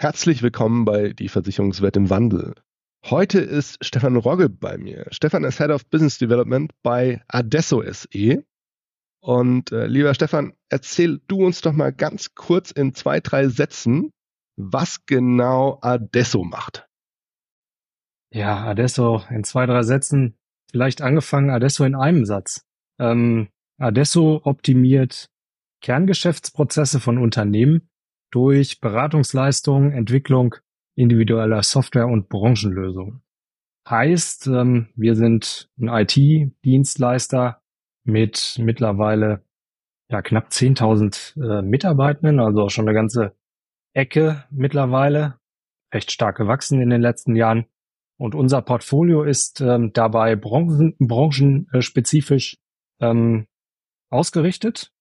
Herzlich willkommen bei Die Versicherungswelt im Wandel. Heute ist Stefan Rogge bei mir. Stefan ist Head of Business Development bei Adesso SE. Und äh, lieber Stefan, erzähl du uns doch mal ganz kurz in zwei, drei Sätzen, was genau Adesso macht. Ja, Adesso in zwei, drei Sätzen. Vielleicht angefangen, Adesso in einem Satz. Ähm, Adesso optimiert Kerngeschäftsprozesse von Unternehmen durch Beratungsleistungen, Entwicklung individueller Software und Branchenlösungen. Heißt, ähm, wir sind ein IT-Dienstleister mit mittlerweile ja, knapp 10.000 äh, Mitarbeitenden, also schon eine ganze Ecke mittlerweile, recht stark gewachsen in den letzten Jahren. Und unser Portfolio ist ähm, dabei branchen, branchenspezifisch ähm, ausgerichtet,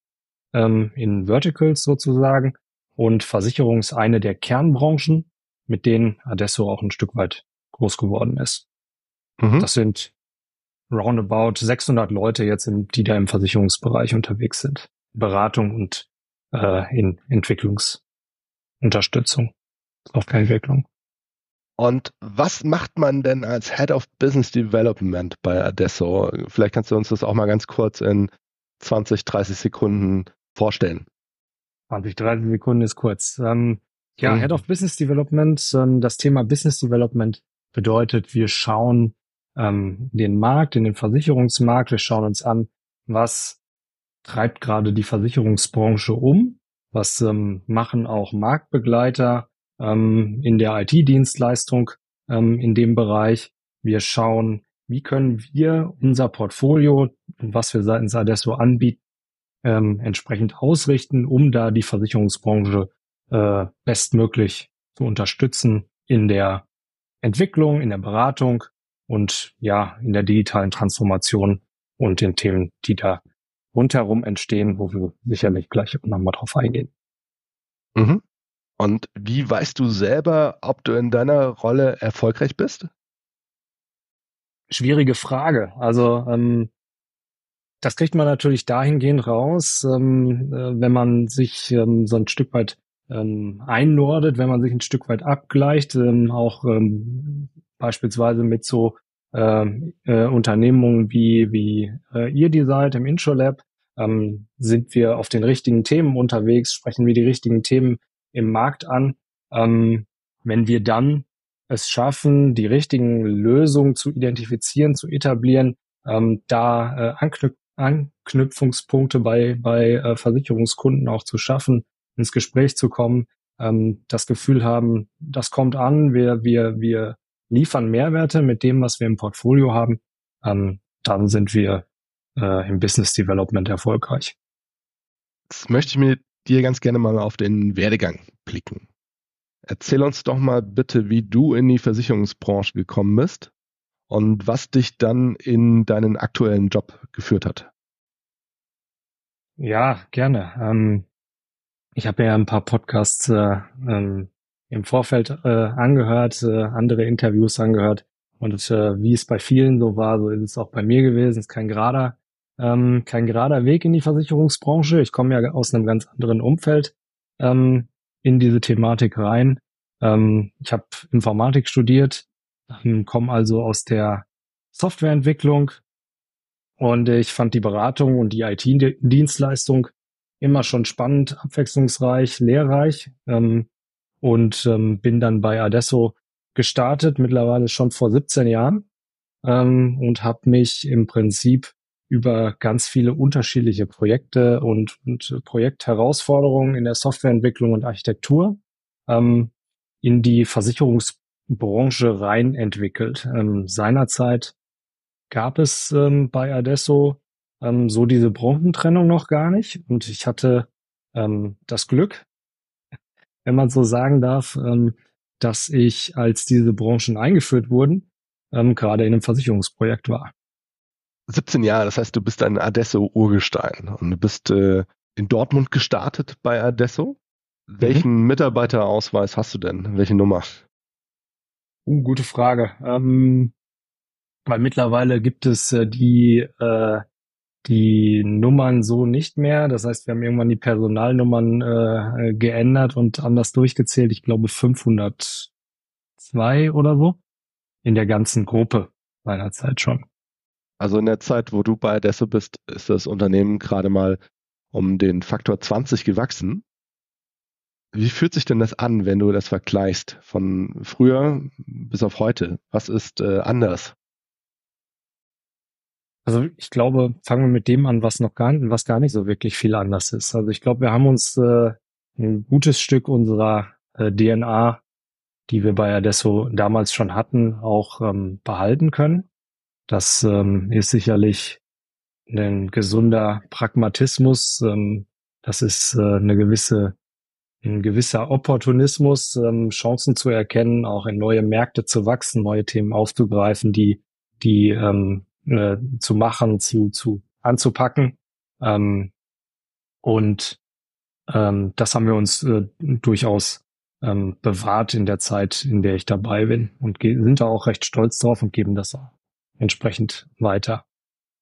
ähm, in Verticals sozusagen, und Versicherung ist eine der Kernbranchen, mit denen Adesso auch ein Stück weit groß geworden ist. Mhm. Das sind roundabout 600 Leute jetzt, im, die da im Versicherungsbereich unterwegs sind. Beratung und äh, in Entwicklungsunterstützung, Softwareentwicklung. Und was macht man denn als Head of Business Development bei Adesso? Vielleicht kannst du uns das auch mal ganz kurz in 20, 30 Sekunden vorstellen. 20, 30 Sekunden ist kurz. Ähm, ja, mhm. Head of Business Development. Ähm, das Thema Business Development bedeutet, wir schauen ähm, den Markt, in den Versicherungsmarkt, wir schauen uns an, was treibt gerade die Versicherungsbranche um, was ähm, machen auch Marktbegleiter ähm, in der IT-Dienstleistung ähm, in dem Bereich. Wir schauen, wie können wir unser Portfolio, was wir seitens Adesso anbieten, ähm, entsprechend ausrichten, um da die Versicherungsbranche äh, bestmöglich zu unterstützen in der Entwicklung, in der Beratung und ja, in der digitalen Transformation und den Themen, die da rundherum entstehen, wo wir sicherlich gleich nochmal drauf eingehen. Mhm. Und wie weißt du selber, ob du in deiner Rolle erfolgreich bist? Schwierige Frage. Also ähm, das kriegt man natürlich dahingehend raus, ähm, äh, wenn man sich ähm, so ein Stück weit ähm, einnordet, wenn man sich ein Stück weit abgleicht, ähm, auch ähm, beispielsweise mit so äh, äh, Unternehmungen wie, wie äh, ihr die seid im IntroLab, ähm, sind wir auf den richtigen Themen unterwegs, sprechen wir die richtigen Themen im Markt an. Ähm, wenn wir dann es schaffen, die richtigen Lösungen zu identifizieren, zu etablieren, ähm, da äh, anknüp Anknüpfungspunkte bei, bei äh, Versicherungskunden auch zu schaffen, ins Gespräch zu kommen, ähm, das Gefühl haben, das kommt an, wir, wir, wir liefern Mehrwerte mit dem, was wir im Portfolio haben, ähm, dann sind wir äh, im Business Development erfolgreich. Jetzt möchte ich mit dir ganz gerne mal auf den Werdegang blicken. Erzähl uns doch mal bitte, wie du in die Versicherungsbranche gekommen bist und was dich dann in deinen aktuellen Job geführt hat. Ja, gerne. Ähm, ich habe ja ein paar Podcasts äh, ähm, im Vorfeld äh, angehört, äh, andere Interviews angehört und äh, wie es bei vielen so war, so ist es auch bei mir gewesen. Es ist kein gerader, ähm, kein gerader Weg in die Versicherungsbranche. Ich komme ja aus einem ganz anderen Umfeld ähm, in diese Thematik rein. Ähm, ich habe Informatik studiert, komme also aus der Softwareentwicklung. Und ich fand die Beratung und die IT-Dienstleistung immer schon spannend, abwechslungsreich, lehrreich ähm, und ähm, bin dann bei Adesso gestartet, mittlerweile schon vor 17 Jahren ähm, und habe mich im Prinzip über ganz viele unterschiedliche Projekte und, und Projektherausforderungen in der Softwareentwicklung und Architektur ähm, in die Versicherungs Branche rein entwickelt. Ähm, seinerzeit gab es ähm, bei Adesso ähm, so diese Branchentrennung noch gar nicht und ich hatte ähm, das Glück, wenn man so sagen darf, ähm, dass ich, als diese Branchen eingeführt wurden, ähm, gerade in einem Versicherungsprojekt war. 17 Jahre, das heißt, du bist ein Adesso-Urgestein und du bist äh, in Dortmund gestartet bei Adesso. Mhm. Welchen Mitarbeiterausweis hast du denn? Welche Nummer? Uh, gute Frage. Ähm, weil mittlerweile gibt es äh, die, äh, die Nummern so nicht mehr. Das heißt, wir haben irgendwann die Personalnummern äh, geändert und anders durchgezählt. Ich glaube 502 oder so in der ganzen Gruppe seinerzeit schon. Also in der Zeit, wo du bei Adesso bist, ist das Unternehmen gerade mal um den Faktor 20 gewachsen. Wie fühlt sich denn das an, wenn du das vergleichst von früher bis auf heute? Was ist äh, anders? Also ich glaube, fangen wir mit dem an, was noch gar, was gar nicht so wirklich viel anders ist. Also ich glaube, wir haben uns äh, ein gutes Stück unserer äh, DNA, die wir bei Adesso damals schon hatten, auch ähm, behalten können. Das ähm, ist sicherlich ein gesunder Pragmatismus. Ähm, das ist äh, eine gewisse ein gewisser Opportunismus, ähm, Chancen zu erkennen, auch in neue Märkte zu wachsen, neue Themen aufzugreifen, die, die ähm, äh, zu machen, zu, zu anzupacken. Ähm, und ähm, das haben wir uns äh, durchaus ähm, bewahrt in der Zeit, in der ich dabei bin und sind da auch recht stolz drauf und geben das entsprechend weiter.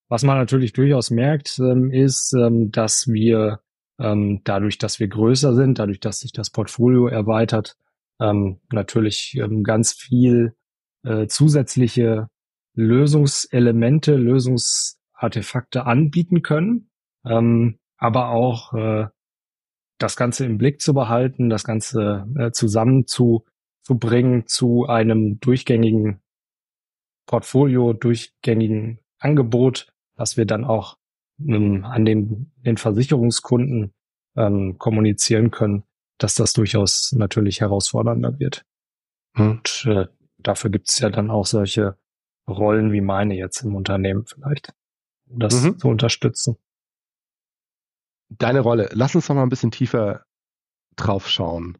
Was man natürlich durchaus merkt, ähm, ist, ähm, dass wir ähm, dadurch, dass wir größer sind, dadurch, dass sich das Portfolio erweitert, ähm, natürlich ähm, ganz viel äh, zusätzliche Lösungselemente, Lösungsartefakte anbieten können, ähm, aber auch äh, das Ganze im Blick zu behalten, das Ganze äh, zusammen zu, zu bringen zu einem durchgängigen Portfolio, durchgängigen Angebot, das wir dann auch ähm, an den, den Versicherungskunden ähm, kommunizieren können, dass das durchaus natürlich herausfordernder wird. Und äh, dafür gibt es ja dann auch solche Rollen wie meine jetzt im Unternehmen vielleicht, um das mhm. zu unterstützen. Deine Rolle, lass uns noch mal ein bisschen tiefer drauf schauen.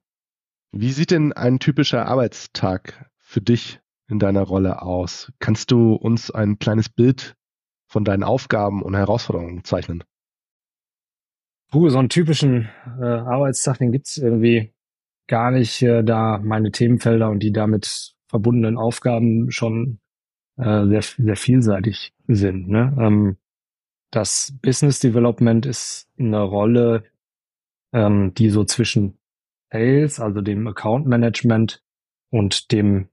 Wie sieht denn ein typischer Arbeitstag für dich in deiner Rolle aus? Kannst du uns ein kleines Bild von deinen Aufgaben und Herausforderungen zeichnen? Puh, so einen typischen äh, Arbeitstag, den gibt's irgendwie gar nicht, äh, da meine Themenfelder und die damit verbundenen Aufgaben schon äh, sehr, sehr vielseitig sind. Ne? Ähm, das Business Development ist eine Rolle, ähm, die so zwischen Sales, also dem Account Management und dem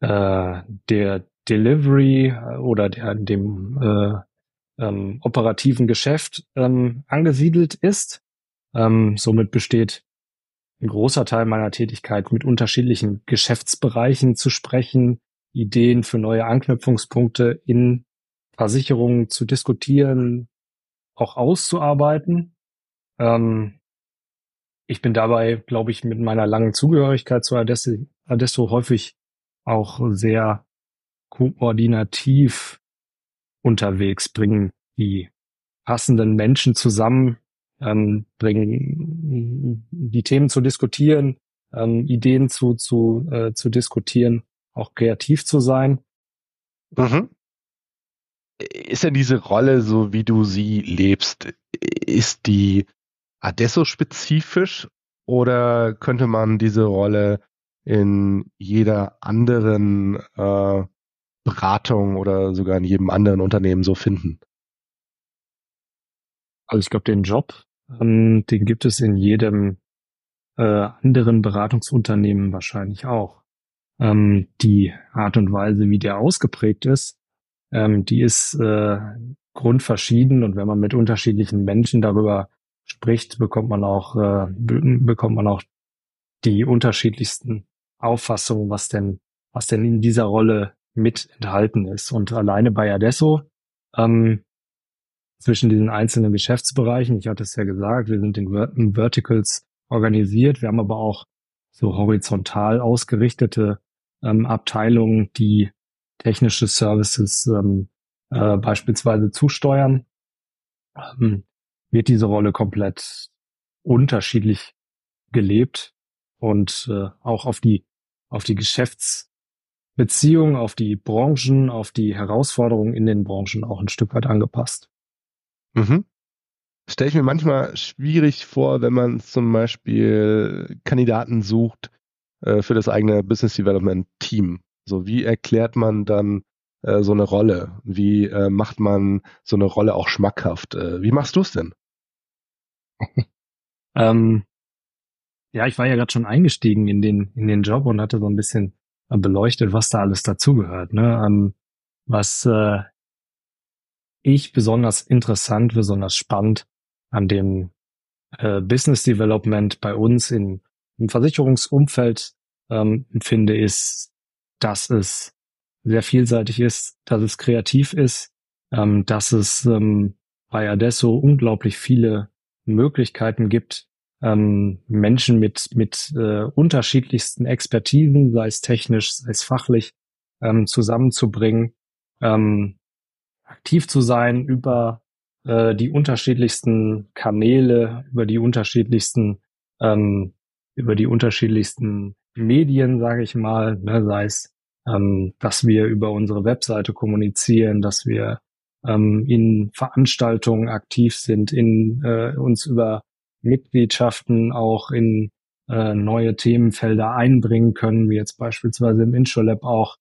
äh, der Delivery äh, oder der, dem äh, ähm, operativen Geschäft ähm, angesiedelt ist. Ähm, somit besteht ein großer Teil meiner Tätigkeit mit unterschiedlichen Geschäftsbereichen zu sprechen, Ideen für neue Anknüpfungspunkte in Versicherungen zu diskutieren, auch auszuarbeiten. Ähm, ich bin dabei, glaube ich, mit meiner langen Zugehörigkeit zu Adesso, Adesso häufig auch sehr koordinativ unterwegs, bringen die passenden Menschen zusammen, ähm, bringen die Themen zu diskutieren, ähm, Ideen zu, zu, äh, zu diskutieren, auch kreativ zu sein. Mhm. Ist denn diese Rolle, so wie du sie lebst, ist die Adesso-spezifisch oder könnte man diese Rolle in jeder anderen äh, Beratung oder sogar in jedem anderen Unternehmen so finden? Also ich glaube, den Job, ähm, den gibt es in jedem äh, anderen Beratungsunternehmen wahrscheinlich auch. Ähm, die Art und Weise, wie der ausgeprägt ist, ähm, die ist äh, grundverschieden und wenn man mit unterschiedlichen Menschen darüber spricht, bekommt man auch äh, bekommt man auch die unterschiedlichsten Auffassungen, was denn was denn in dieser Rolle mit enthalten ist. Und alleine bei Adesso, ähm, zwischen diesen einzelnen Geschäftsbereichen, ich hatte es ja gesagt, wir sind in, Verticals organisiert, wir haben aber auch so horizontal ausgerichtete ähm, Abteilungen, die technische Services ähm, äh, beispielsweise zusteuern, ähm, wird diese Rolle komplett unterschiedlich gelebt und äh, auch auf die auf die Geschäftsbeziehungen, auf die Branchen, auf die Herausforderungen in den Branchen auch ein Stück weit angepasst. Mhm. Stelle ich mir manchmal schwierig vor, wenn man zum Beispiel Kandidaten sucht äh, für das eigene Business Development Team. So, wie erklärt man dann äh, so eine Rolle? Wie äh, macht man so eine Rolle auch schmackhaft? Äh, wie machst du es denn? ähm, ja, ich war ja gerade schon eingestiegen in den, in den Job und hatte so ein bisschen beleuchtet, was da alles dazugehört. Ne? Ähm, was äh, ich besonders interessant, besonders spannend an dem äh, Business Development bei uns in, im Versicherungsumfeld ähm, finde, ist, dass es sehr vielseitig ist, dass es kreativ ist, ähm, dass es ähm, bei Adesso unglaublich viele Möglichkeiten gibt, ähm, Menschen mit, mit äh, unterschiedlichsten Expertisen, sei es technisch, sei es fachlich, ähm, zusammenzubringen, ähm, aktiv zu sein über äh, die unterschiedlichsten Kanäle, über die unterschiedlichsten, ähm, über die unterschiedlichsten Medien, sage ich mal, ne, sei es, ähm, dass wir über unsere Webseite kommunizieren, dass wir ähm, in Veranstaltungen aktiv sind, in äh, uns über Mitgliedschaften auch in äh, neue Themenfelder einbringen können, wie jetzt beispielsweise im Introlab auch,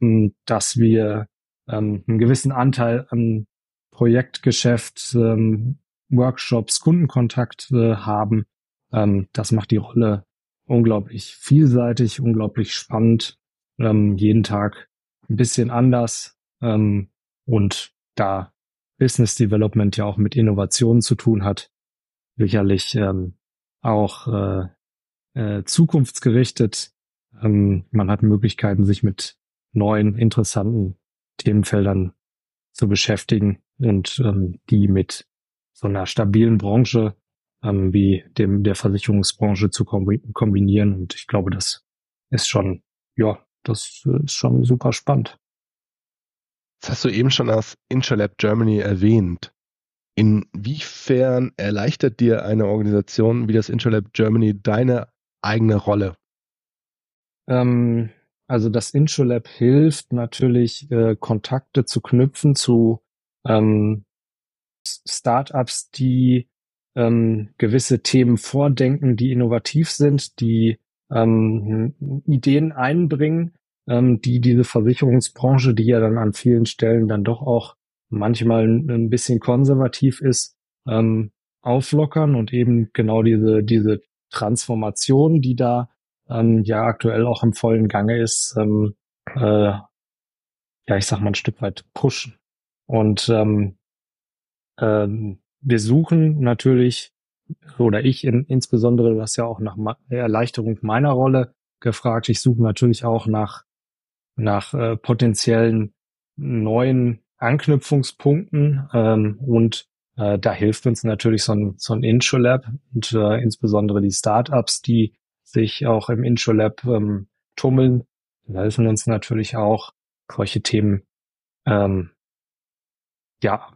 ähm, dass wir ähm, einen gewissen Anteil an Projektgeschäft, ähm, Workshops, Kundenkontakt äh, haben. Ähm, das macht die Rolle unglaublich vielseitig, unglaublich spannend, ähm, jeden Tag ein bisschen anders ähm, und da Business Development ja auch mit Innovationen zu tun hat, sicherlich ähm, auch äh, äh, zukunftsgerichtet. Ähm, man hat Möglichkeiten, sich mit neuen, interessanten Themenfeldern zu beschäftigen und ähm, die mit so einer stabilen Branche ähm, wie dem der Versicherungsbranche zu kombinieren. Und ich glaube, das ist schon, ja, das ist schon super spannend. Das hast du eben schon aus Intralab Germany erwähnt. Inwiefern erleichtert dir eine Organisation wie das Intralab Germany deine eigene Rolle? Ähm, also das Intralab hilft natürlich, äh, Kontakte zu knüpfen zu ähm, Startups, die ähm, gewisse Themen vordenken, die innovativ sind, die ähm, Ideen einbringen, ähm, die diese Versicherungsbranche, die ja dann an vielen Stellen dann doch auch manchmal ein bisschen konservativ ist, ähm, auflockern und eben genau diese, diese Transformation, die da ähm, ja aktuell auch im vollen Gange ist, ähm, äh, ja, ich sag mal ein Stück weit pushen. Und ähm, ähm, wir suchen natürlich, oder ich in, insbesondere, du hast ja auch nach Erleichterung meiner Rolle gefragt, ich suche natürlich auch nach, nach äh, potenziellen neuen Anknüpfungspunkten ähm, und äh, da hilft uns natürlich so ein, so ein Introlab und äh, insbesondere die Startups, die sich auch im Introlab ähm, tummeln, helfen uns natürlich auch solche Themen ähm, ja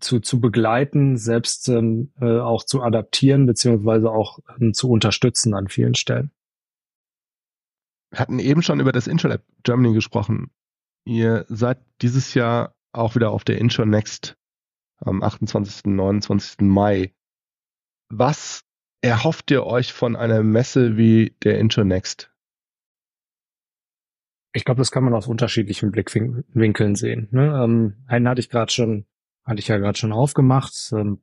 zu, zu begleiten, selbst ähm, äh, auch zu adaptieren beziehungsweise auch ähm, zu unterstützen an vielen Stellen. Wir hatten eben schon über das Introlab Germany gesprochen. Ihr seid dieses Jahr auch wieder auf der Intro Next am 28. 29. Mai. Was erhofft ihr euch von einer Messe wie der Intro Next? Ich glaube, das kann man aus unterschiedlichen Blickwinkeln sehen. Ne? Ähm, einen hatte ich gerade schon, hatte ich ja gerade schon aufgemacht. Ähm,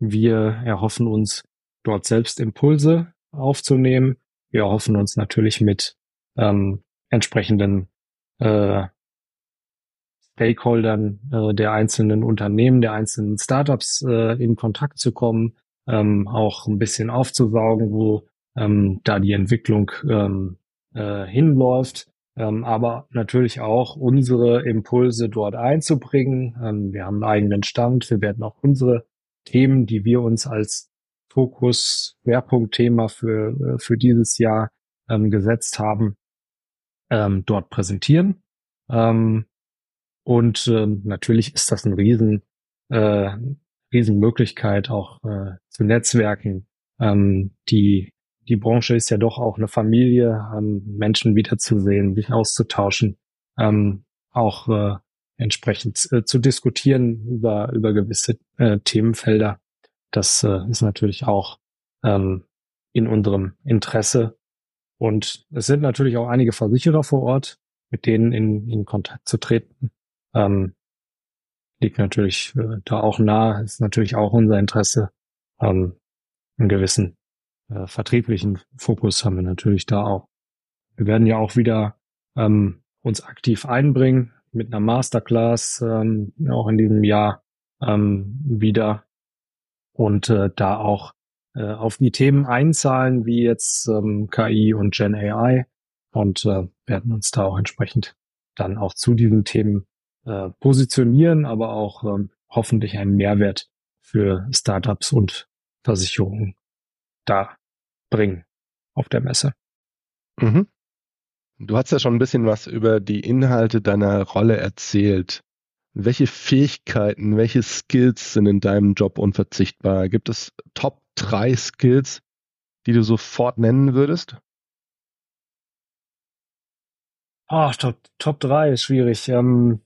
wir erhoffen uns dort selbst Impulse aufzunehmen. Wir erhoffen uns natürlich mit ähm, entsprechenden äh, Stakeholdern äh, der einzelnen Unternehmen, der einzelnen Startups äh, in Kontakt zu kommen, ähm, auch ein bisschen aufzusaugen, wo ähm, da die Entwicklung ähm, äh, hinläuft, ähm, aber natürlich auch unsere Impulse dort einzubringen. Ähm, wir haben einen eigenen Stand, wir werden auch unsere Themen, die wir uns als Fokus, Schwerpunktthema für, äh, für dieses Jahr ähm, gesetzt haben, ähm, dort präsentieren. Ähm, und äh, natürlich ist das ein Riesen, äh, Riesenmöglichkeit, auch äh, zu Netzwerken, ähm, die die Branche ist ja doch auch eine Familie, ähm, Menschen wiederzusehen, sich auszutauschen, ähm, auch äh, entsprechend äh, zu diskutieren über, über gewisse äh, Themenfelder. Das äh, ist natürlich auch ähm, in unserem Interesse. Und es sind natürlich auch einige Versicherer vor Ort, mit denen in, in Kontakt zu treten. Ähm, liegt natürlich äh, da auch nah, ist natürlich auch unser Interesse. Ähm, einen gewissen äh, vertrieblichen Fokus haben wir natürlich da auch. Wir werden ja auch wieder ähm, uns aktiv einbringen mit einer Masterclass, ähm, auch in diesem Jahr ähm, wieder und äh, da auch äh, auf die Themen einzahlen, wie jetzt ähm, KI und Gen AI und äh, werden uns da auch entsprechend dann auch zu diesen Themen äh, positionieren, aber auch ähm, hoffentlich einen Mehrwert für Startups und Versicherungen da bringen auf der Messe. Mhm. Du hast ja schon ein bisschen was über die Inhalte deiner Rolle erzählt. Welche Fähigkeiten, welche Skills sind in deinem Job unverzichtbar? Gibt es Top drei Skills, die du sofort nennen würdest? Ah, oh, Top, Top 3 ist schwierig. Ähm,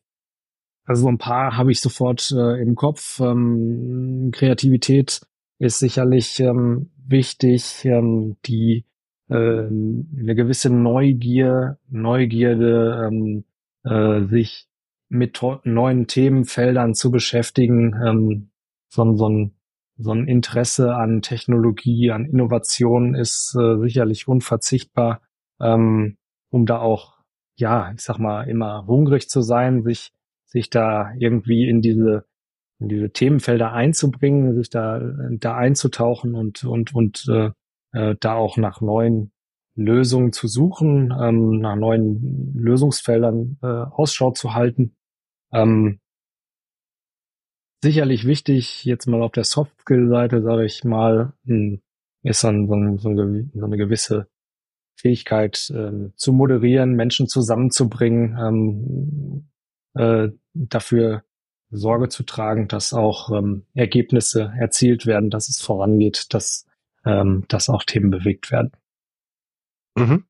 also so ein paar habe ich sofort äh, im Kopf. Ähm, Kreativität ist sicherlich ähm, wichtig, ähm, die äh, eine gewisse Neugier, Neugierde, ähm, äh, sich mit neuen Themenfeldern zu beschäftigen, ähm, so, so, ein, so ein Interesse an Technologie, an Innovation ist äh, sicherlich unverzichtbar, ähm, um da auch, ja, ich sag mal, immer hungrig zu sein, sich, sich da irgendwie in diese in diese Themenfelder einzubringen, sich da, da einzutauchen und, und, und äh, äh, da auch nach neuen Lösungen zu suchen, ähm, nach neuen Lösungsfeldern äh, Ausschau zu halten. Ähm, sicherlich wichtig, jetzt mal auf der Soft-Skill-Seite, sage ich mal, hm, ist dann so, so, so eine gewisse Fähigkeit äh, zu moderieren, Menschen zusammenzubringen, ähm, äh, dafür Sorge zu tragen, dass auch ähm, Ergebnisse erzielt werden, dass es vorangeht, dass, ähm, dass auch Themen bewegt werden. Mhm.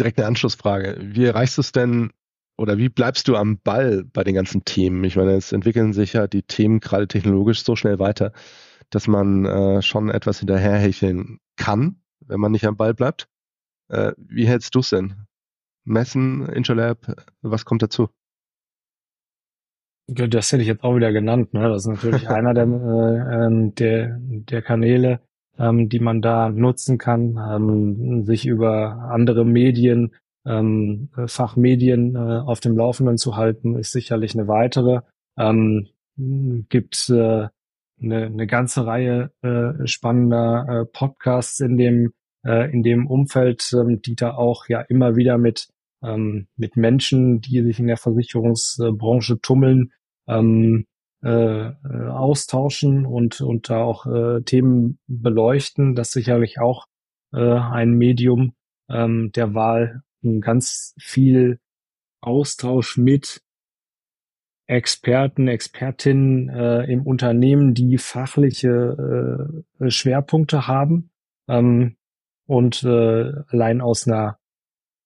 Direkt eine Anschlussfrage. Wie erreichst du es denn oder wie bleibst du am Ball bei den ganzen Themen? Ich meine, es entwickeln sich ja die Themen gerade technologisch so schnell weiter, dass man äh, schon etwas hinterherhecheln kann, wenn man nicht am Ball bleibt. Äh, wie hältst du es denn? Messen, Interlab, was kommt dazu? Das hätte ich jetzt auch wieder genannt. Ne? Das ist natürlich einer der, äh, ähm, der, der Kanäle, ähm, die man da nutzen kann, ähm, sich über andere Medien, ähm, Fachmedien äh, auf dem Laufenden zu halten, ist sicherlich eine weitere. Ähm, gibt äh, eine, eine ganze Reihe äh, spannender äh, Podcasts in dem äh, in dem Umfeld, ähm, die da auch ja immer wieder mit ähm, mit Menschen, die sich in der Versicherungsbranche tummeln, ähm, äh, äh, austauschen und, und da auch äh, Themen beleuchten. Das ist sicherlich auch äh, ein Medium ähm, der Wahl. Ganz viel Austausch mit Experten, Expertinnen äh, im Unternehmen, die fachliche äh, Schwerpunkte haben ähm, und äh, allein aus einer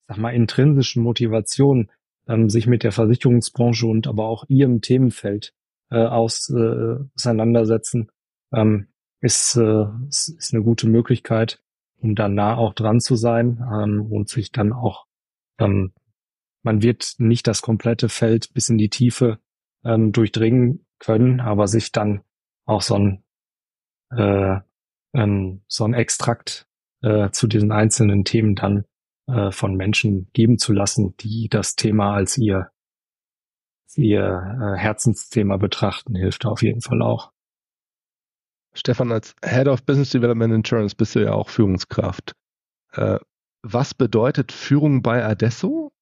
sag mal, intrinsischen Motivation, ähm, sich mit der Versicherungsbranche und aber auch ihrem Themenfeld äh, aus, äh, auseinandersetzen, ähm, ist, äh, ist, ist eine gute Möglichkeit, um dann nah auch dran zu sein ähm, und sich dann auch, ähm, man wird nicht das komplette Feld bis in die Tiefe ähm, durchdringen können, aber sich dann auch so ein, äh, ähm, so ein Extrakt äh, zu diesen einzelnen Themen dann äh, von Menschen geben zu lassen, die das Thema als ihr, ihr äh, Herzensthema betrachten, hilft auf jeden Fall auch. Stefan, als Head of Business Development Insurance bist du ja auch Führungskraft. Äh, was bedeutet Führung bei Adesso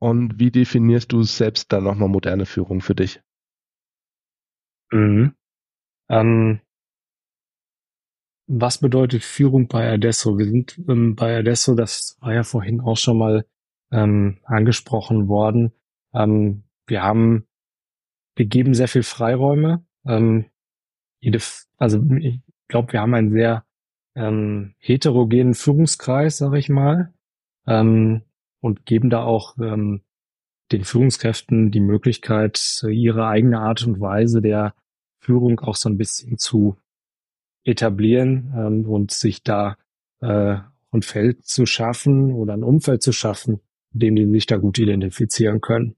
und wie definierst du selbst dann nochmal moderne Führung für dich? Mhm. Ähm, was bedeutet Führung bei Adesso? Wir sind ähm, bei Adesso, das war ja vorhin auch schon mal ähm, angesprochen worden. Ähm, wir haben, wir geben sehr viel Freiräume. Ähm, jede, also ich glaube, wir haben ein sehr ähm, heterogenen Führungskreis, sage ich mal, ähm, und geben da auch ähm, den Führungskräften die Möglichkeit, ihre eigene Art und Weise der Führung auch so ein bisschen zu etablieren ähm, und sich da äh, ein Feld zu schaffen oder ein Umfeld zu schaffen, in dem die sich da gut identifizieren können.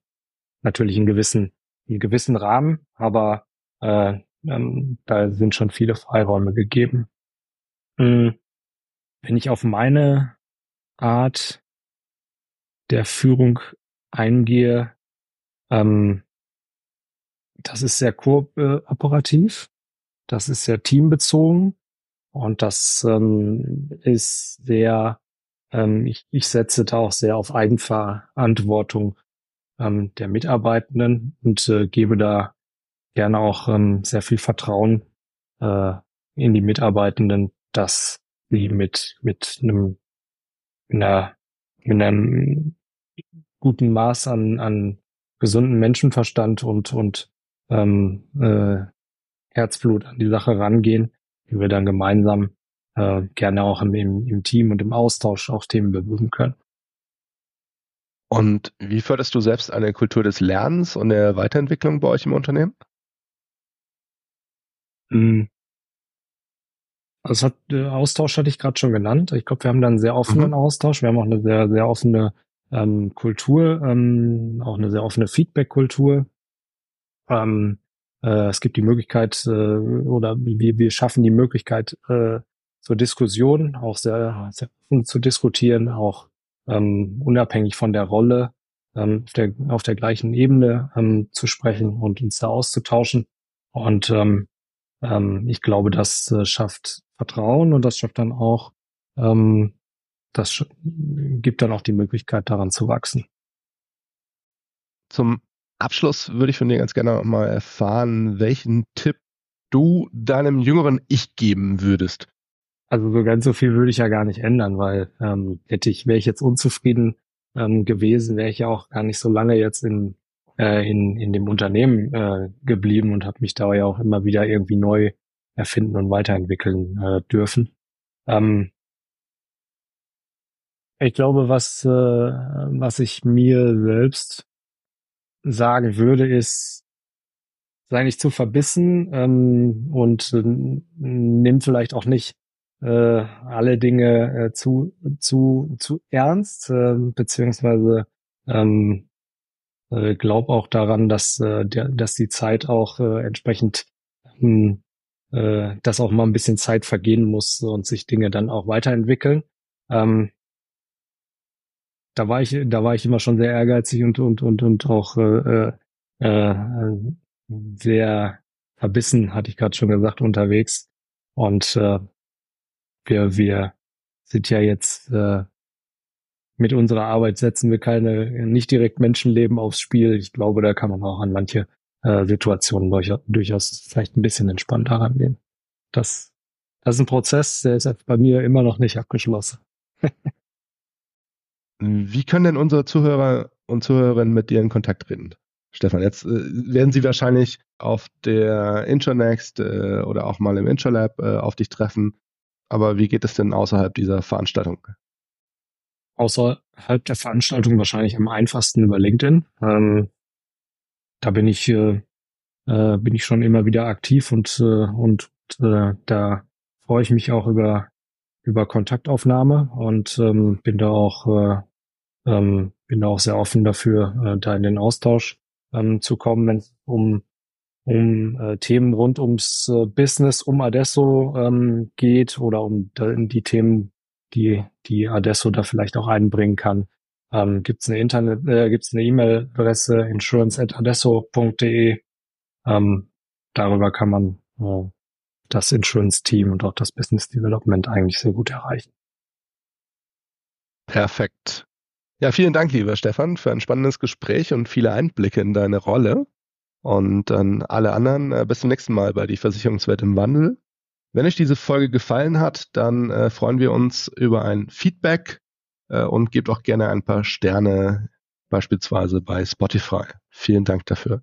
Natürlich in gewissen, in gewissen Rahmen, aber äh, ähm, da sind schon viele Freiräume gegeben. Mhm. Wenn ich auf meine Art der Führung eingehe, ähm, das ist sehr kooperativ, das ist sehr teambezogen und das ähm, ist sehr, ähm, ich, ich setze da auch sehr auf Eigenverantwortung ähm, der Mitarbeitenden und äh, gebe da gerne auch ähm, sehr viel Vertrauen äh, in die Mitarbeitenden, dass sie mit, mit einem, mit einer, mit einem guten Maß an, an gesunden Menschenverstand und, und ähm, äh, Herzblut an die Sache rangehen, wie wir dann gemeinsam äh, gerne auch im, im Team und im Austausch auch Themen bewegen können. Und wie förderst du selbst eine Kultur des Lernens und der Weiterentwicklung bei euch im Unternehmen? Hm. Also hat, äh, Austausch hatte ich gerade schon genannt. Ich glaube, wir haben da einen sehr offenen mhm. Austausch. Wir haben auch eine sehr, sehr offene ähm, Kultur, ähm, auch eine sehr offene Feedback-Kultur. Ähm, äh, es gibt die Möglichkeit äh, oder wir, wir schaffen die Möglichkeit äh, zur Diskussion, auch sehr, sehr offen zu diskutieren, auch ähm, unabhängig von der Rolle ähm, auf, der, auf der gleichen Ebene ähm, zu sprechen und uns da auszutauschen. Und ähm, ähm, ich glaube, das äh, schafft Vertrauen und das schafft dann auch, ähm, das gibt dann auch die Möglichkeit, daran zu wachsen. Zum Abschluss würde ich von dir ganz gerne mal erfahren, welchen Tipp du deinem jüngeren Ich geben würdest. Also so ganz so viel würde ich ja gar nicht ändern, weil ähm, hätte ich, wäre ich jetzt unzufrieden ähm, gewesen, wäre ich ja auch gar nicht so lange jetzt in äh, in, in dem Unternehmen äh, geblieben und habe mich da ja auch immer wieder irgendwie neu erfinden und weiterentwickeln äh, dürfen. Ähm, ich glaube, was, äh, was ich mir selbst sagen würde, ist, sei nicht zu verbissen ähm, und äh, nimm vielleicht auch nicht äh, alle Dinge äh, zu, zu, zu ernst, äh, beziehungsweise ähm, äh, glaub auch daran, dass, äh, der, dass die Zeit auch äh, entsprechend, hm, äh, dass auch mal ein bisschen Zeit vergehen muss und sich Dinge dann auch weiterentwickeln. Ähm, da war ich, da war ich immer schon sehr ehrgeizig und und und und auch äh, äh, äh sehr verbissen, hatte ich gerade schon gesagt, unterwegs. Und äh, wir wir sind ja jetzt äh, mit unserer Arbeit setzen wir keine, nicht direkt Menschenleben aufs Spiel. Ich glaube, da kann man auch an manche äh, Situationen durchaus vielleicht ein bisschen entspannter rangehen. Das, das ist ein Prozess, der ist bei mir immer noch nicht abgeschlossen. Wie können denn unsere Zuhörer und Zuhörerinnen mit dir in Kontakt treten? Stefan, jetzt äh, werden sie wahrscheinlich auf der Intronext äh, oder auch mal im Introlab äh, auf dich treffen. Aber wie geht es denn außerhalb dieser Veranstaltung? außerhalb der Veranstaltung wahrscheinlich am einfachsten über LinkedIn. Ähm, da bin ich äh, äh, bin ich schon immer wieder aktiv und äh, und äh, da freue ich mich auch über über Kontaktaufnahme und ähm, bin da auch äh, ähm, bin da auch sehr offen dafür, äh, da in den Austausch ähm, zu kommen, wenn es um um äh, Themen rund ums äh, Business um Adesso ähm, geht oder um die Themen, die, die Adesso da vielleicht auch einbringen kann. Ähm, gibt es eine Internet, äh, gibt es eine E-Mail-Adresse insurance@adesso.de. Ähm, darüber kann man äh, das Insurance-Team und auch das Business Development eigentlich sehr gut erreichen. Perfekt. Ja, vielen Dank, lieber Stefan, für ein spannendes Gespräch und viele Einblicke in deine Rolle. Und dann alle anderen, äh, bis zum nächsten Mal bei die Versicherungswelt im Wandel. Wenn euch diese Folge gefallen hat, dann äh, freuen wir uns über ein Feedback äh, und gebt auch gerne ein paar Sterne, beispielsweise bei Spotify. Vielen Dank dafür.